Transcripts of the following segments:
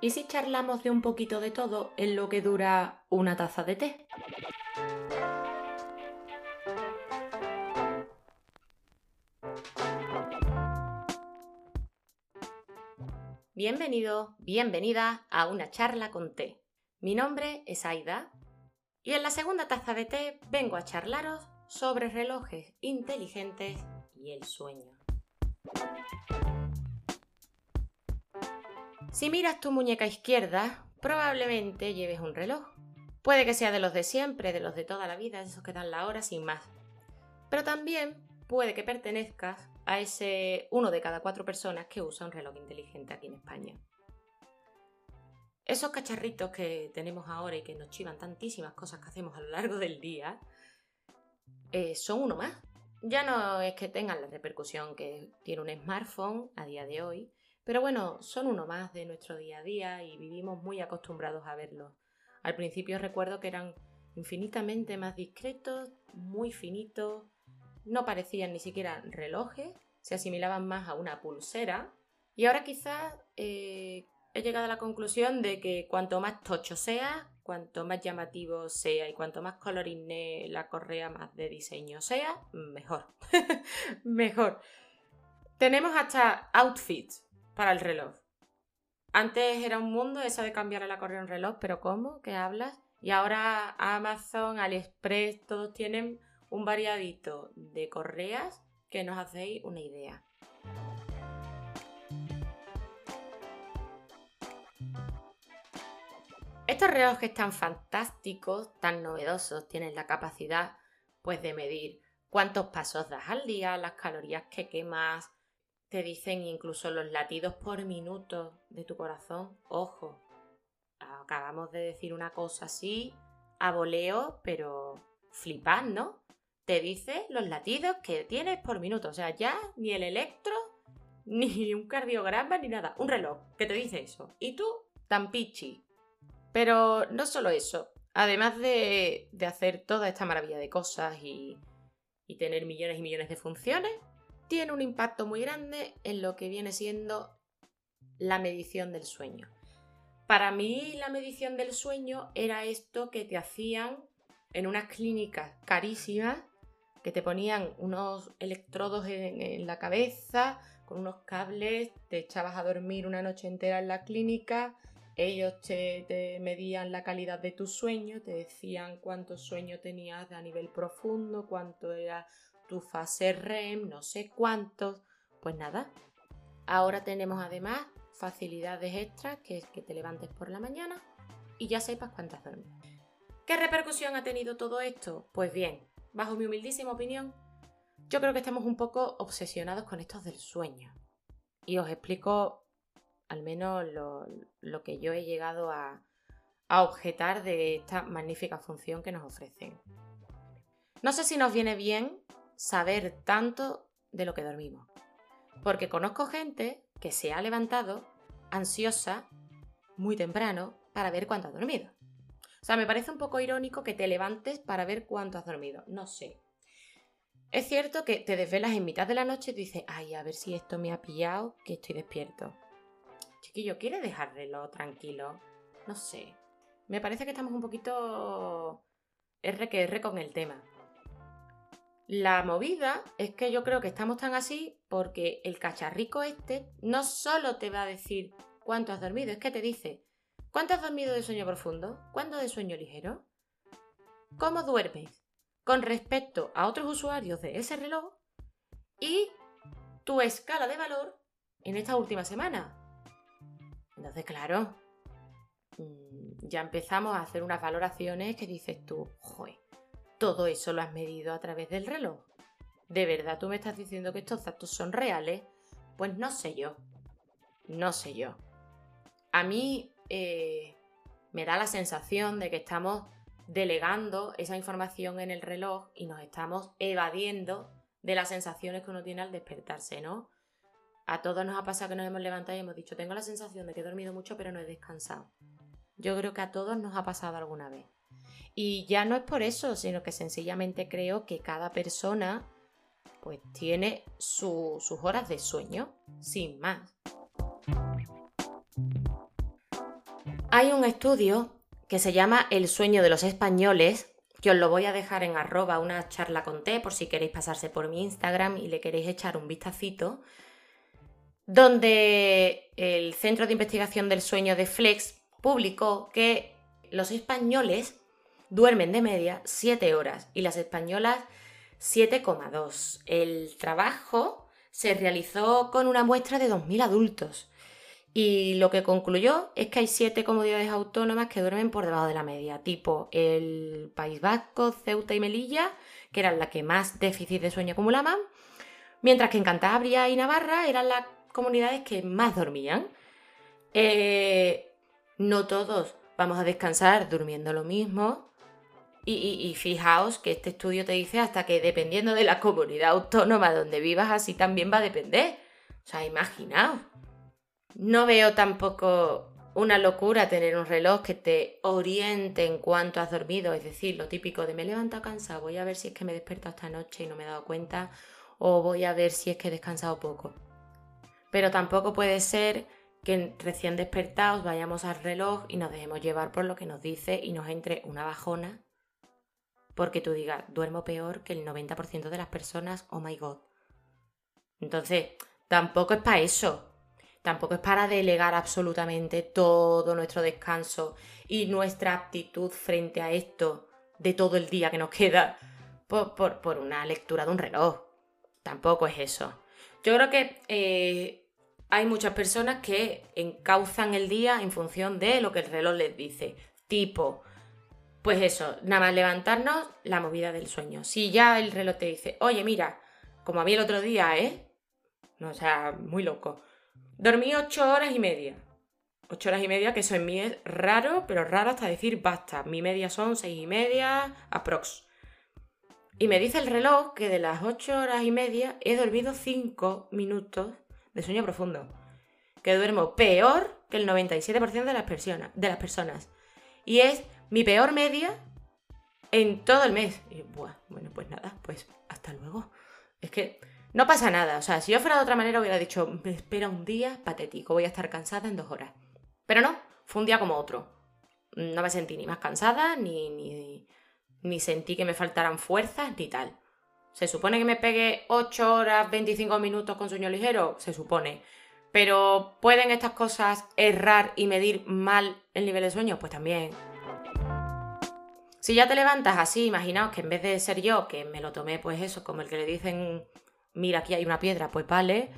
¿Y si charlamos de un poquito de todo en lo que dura una taza de té? Bienvenido, bienvenida a una charla con té. Mi nombre es Aida y en la segunda taza de té vengo a charlaros sobre relojes inteligentes y el sueño. Si miras tu muñeca izquierda, probablemente lleves un reloj. Puede que sea de los de siempre, de los de toda la vida, esos que dan la hora sin más. Pero también puede que pertenezcas a ese uno de cada cuatro personas que usa un reloj inteligente aquí en España. Esos cacharritos que tenemos ahora y que nos chivan tantísimas cosas que hacemos a lo largo del día, eh, son uno más. Ya no es que tengan la repercusión que tiene un smartphone a día de hoy, pero bueno, son uno más de nuestro día a día y vivimos muy acostumbrados a verlos. Al principio recuerdo que eran infinitamente más discretos, muy finitos, no parecían ni siquiera relojes, se asimilaban más a una pulsera. Y ahora quizás eh, he llegado a la conclusión de que cuanto más tocho sea, cuanto más llamativo sea y cuanto más colorine la correa más de diseño sea, mejor. mejor. Tenemos hasta outfits para el reloj. Antes era un mundo eso de cambiar la correa un reloj, pero ¿cómo? ¿Qué hablas? Y ahora Amazon, AliExpress, todos tienen un variadito de correas que nos hacéis una idea. Estos relojes tan fantásticos, tan novedosos, tienen la capacidad pues de medir cuántos pasos das al día, las calorías que quemas, te dicen incluso los latidos por minuto de tu corazón. Ojo, acabamos de decir una cosa así, a voleo, pero flipad, ¿no? Te dice los latidos que tienes por minuto. O sea, ya ni el electro, ni un cardiograma, ni nada. Un reloj que te dice eso. Y tú, tan pichi, pero no solo eso, además de, hacer toda esta maravilla de cosas y, y tener millones y millones de funciones, tiene un impacto muy grande en lo que viene siendo la medición del sueño. Para mí la medición del sueño era esto que te hacían en unas clínicas carísimas, que te ponían unos electrodos en, la cabeza, con unos cables, te echabas a dormir una noche entera en la clínica ellos te, medían la calidad de tu sueño, te decían cuánto sueño tenías a nivel profundo, cuánto era tu fase REM, no sé cuántos. Pues nada, ahora tenemos además facilidades extras, que es que te levantes por la mañana y ya sepas cuántas dormido. ¿Qué repercusión ha tenido todo esto? Pues bien, bajo mi humildísima opinión, yo creo que estamos un poco obsesionados con estos del sueño. Y os explico al menos lo, que yo he llegado a, a objetar de esta magnífica función que nos ofrecen. No sé si nos viene bien saber tanto de lo que dormimos, porque conozco gente que se ha levantado ansiosa muy temprano para ver cuánto has dormido. O sea, me parece un poco irónico que te levantes para ver cuánto has dormido. No sé. Es cierto que te desvelas en mitad de la noche y dices, ay, a ver si esto me ha pillado, que estoy despierto. Chiquillo, ¿quiere dejarlo tranquilo? No sé. Me parece que estamos un poquito R que R con el tema. La movida es que yo creo que estamos tan así porque el cacharrico este no solo te va a decir cuánto has dormido, es que te dice cuánto has dormido de sueño profundo, cuánto de sueño ligero, cómo duermes con respecto a otros usuarios de ese reloj y tu escala de valor en esta última semana. Entonces, claro, mm, ya empezamos a hacer unas valoraciones que dices tú, joder, todo eso lo has medido a través del reloj. ¿De verdad tú me estás diciendo que estos datos son reales? Pues no sé yo. No sé yo. A mí eh, me da la sensación de que estamos delegando esa información en el reloj y nos estamos evadiendo de las sensaciones que uno tiene al despertarse, ¿no? A todos nos ha pasado que nos hemos levantado y hemos dicho, tengo la sensación de que he dormido mucho pero no he descansado. Yo creo que a todos nos ha pasado alguna vez. Y ya no es por eso, sino que sencillamente creo que cada persona pues tiene sus horas de sueño, sin más. Hay un estudio que se llama El sueño de los españoles, que os lo voy a dejar en arroba una charla con té por si queréis pasarse por mi Instagram y le queréis echar un vistacito, donde el Centro de Investigación del Sueño de Flex publicó que los españoles duermen de media 7 horas y las españolas 7,2. El trabajo se realizó con una muestra de 2.000 adultos y lo que concluyó es que hay siete comunidades autónomas que duermen por debajo de la media, tipo el País Vasco, Ceuta y Melilla, que eran las que más déficit de sueño acumulaban, mientras que en Cantabria y Navarra eran las comunidades que más dormían. Eh, no todos vamos a descansar durmiendo lo mismo. Y, fijaos que este estudio te dice hasta que dependiendo de la comunidad autónoma donde vivas, así también va a depender. O sea, imaginaos. No veo tampoco una locura tener un reloj que te oriente en cuanto has dormido, es decir, lo típico de me levanto cansado, voy a ver si es que me he despertado esta noche y no me he dado cuenta, o voy a ver si es que he descansado poco. Pero tampoco puede ser que recién despertados vayamos al reloj y nos dejemos llevar por lo que nos dice y nos entre una bajona porque tú digas, duermo peor que el 90% de las personas, oh my god. Entonces, tampoco es para eso. Tampoco es para delegar absolutamente todo nuestro descanso y nuestra aptitud frente a esto de todo el día que nos queda por, una lectura de un reloj. Tampoco es eso. Yo creo que eh, hay muchas personas que encauzan el día en función de lo que el reloj les dice. Tipo, pues eso, nada más levantarnos, la movida del sueño. Si ya el reloj te dice, oye, mira, como a mí el otro día, ¿eh? No, o sea, muy loco. Dormí ocho horas y media. Ocho horas y media, que eso en mí es raro, pero raro hasta decir basta. Mi media son seis y media, aprox. Y me dice el reloj que de las ocho horas y media he dormido cinco minutos de sueño profundo. Que duermo peor que el 97% de las, de las personas. Y es mi peor media en todo el mes. Y, bueno, pues nada, pues hasta luego. Es que no pasa nada. O sea, si yo fuera de otra manera hubiera dicho, me espera un día patético, voy a estar cansada en dos horas. Pero no, fue un día como otro. No me sentí ni más cansada, ni, ni, ni sentí que me faltaran fuerzas, ni tal. ¿Se supone que me pegue 8 horas 25 minutos con sueño ligero? Se supone. Pero ¿pueden estas cosas errar y medir mal el nivel de sueño? Pues también. Si ya te levantas así, imaginaos que en vez de ser yo, que me lo tomé pues eso, como el que le dicen mira, aquí hay una piedra, pues vale.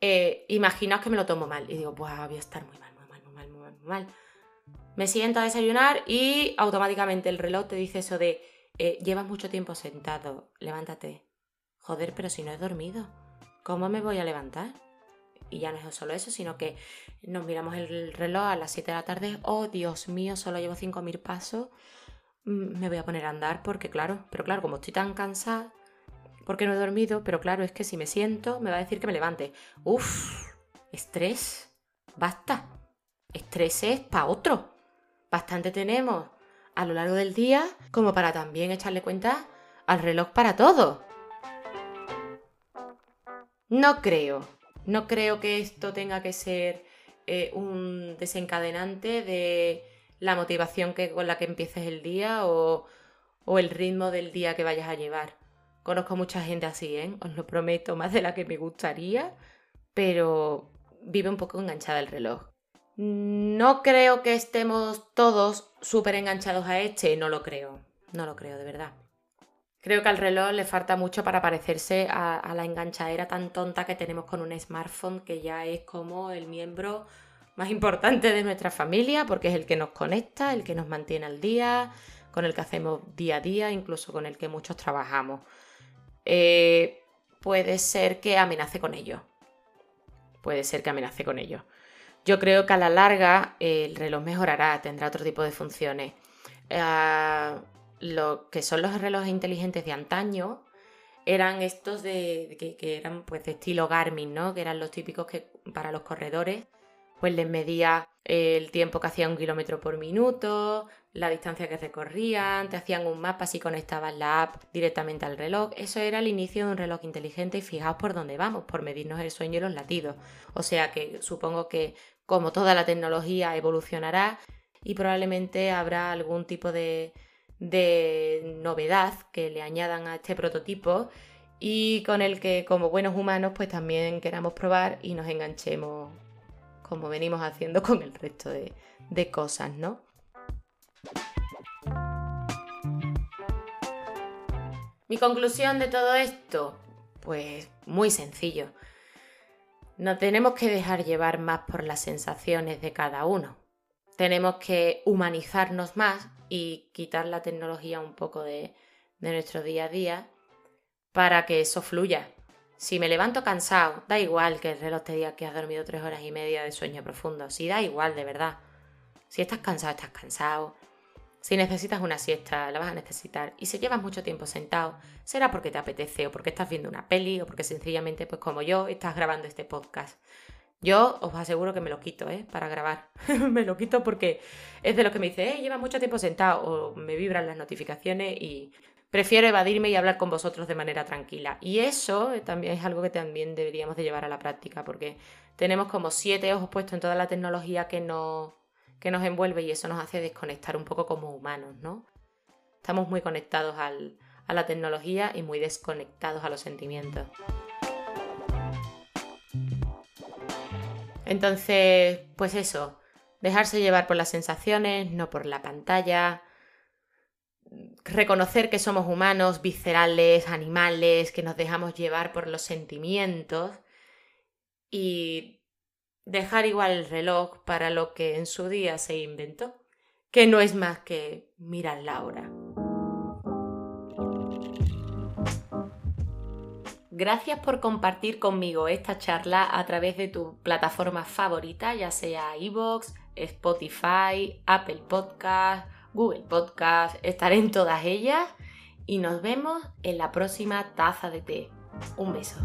Eh, imaginaos que me lo tomo mal y digo, pues voy a estar muy mal, muy mal, muy mal, muy mal, muy mal. Me siento a desayunar y automáticamente el reloj te dice eso de, eh, llevas mucho tiempo sentado, levántate. Joder, pero si no he dormido, ¿cómo me voy a levantar? Y ya no es solo eso, sino que nos miramos el reloj a las 7 de la tarde, oh Dios mío, solo llevo 5.000 pasos, me voy a poner a andar porque claro, pero claro, como estoy tan cansada, porque no he dormido, pero claro, es que si me siento me va a decir que me levante. Uf, estrés, basta. Estrés es para otro. Bastante tenemos a lo largo del día como para también echarle cuenta al reloj para todo. No creo, no creo que esto tenga que ser eh, un desencadenante de la motivación que, con la que empieces el día o, o el ritmo del día que vayas a llevar. Conozco mucha gente así, ¿eh? Os lo prometo, más de la que me gustaría, pero vive un poco enganchada el reloj. No creo que estemos todos súper enganchados a este, no lo creo, no lo creo, de verdad. Creo que al reloj le falta mucho para parecerse a, a, la enganchadera tan tonta que tenemos con un smartphone, que ya es como el miembro más importante de nuestra familia, porque es el que nos conecta, el que nos mantiene al día, con el que hacemos día a día, incluso con el que muchos trabajamos. Eh, puede ser que amenace con ello. Puede ser que amenace con ello. Yo creo que a la larga el reloj mejorará, tendrá otro tipo de funciones. Eh, lo que son los relojes inteligentes de antaño eran estos de, que, eran pues de estilo Garmin, ¿no? Que eran los típicos que para los corredores pues les medía el tiempo que hacía un kilómetro por minuto, la distancia que recorrían, te hacían un mapa si conectabas la app directamente al reloj. Eso era el inicio de un reloj inteligente y fijaos por dónde vamos, por medirnos el sueño y los latidos. O sea que supongo que como toda la tecnología evolucionará y probablemente habrá algún tipo de, de novedad que le añadan a este prototipo y con el que como buenos humanos pues también queramos probar y nos enganchemos como venimos haciendo con el resto de, de cosas, ¿no? Mi conclusión de todo esto, pues muy sencillo. No tenemos que dejar llevar más por las sensaciones de cada uno. Tenemos que humanizarnos más y quitar la tecnología un poco de, de nuestro día a día para que eso fluya. Si me levanto cansado, da igual que el reloj te diga que has dormido tres horas y media de sueño profundo. Si da igual, de verdad. Si estás cansado, estás cansado. Si necesitas una siesta, la vas a necesitar. Y si llevas mucho tiempo sentado, será porque te apetece o porque estás viendo una peli o porque sencillamente, pues como yo, estás grabando este podcast. Yo os aseguro que me lo quito, ¿eh? Para grabar. me lo quito porque es de lo que me dice, eh, lleva mucho tiempo sentado o me vibran las notificaciones y prefiero evadirme y hablar con vosotros de manera tranquila. Y eso también es algo que también deberíamos de llevar a la práctica porque tenemos como siete ojos puestos en toda la tecnología que no que nos envuelve y eso nos hace desconectar un poco como humanos, ¿no? Estamos muy conectados a la tecnología y muy desconectados a los sentimientos. Entonces, pues eso, dejarse llevar por las sensaciones, no por la pantalla, reconocer que somos humanos, viscerales, animales, que nos dejamos llevar por los sentimientos y dejar igual el reloj para lo que en su día se inventó, que no es más que mirar la hora. Gracias por compartir conmigo esta charla a través de tu plataforma favorita, ya sea iVoox, Spotify, Apple Podcast, Google Podcast, estaré en todas ellas y nos vemos en la próxima taza de té. Un beso.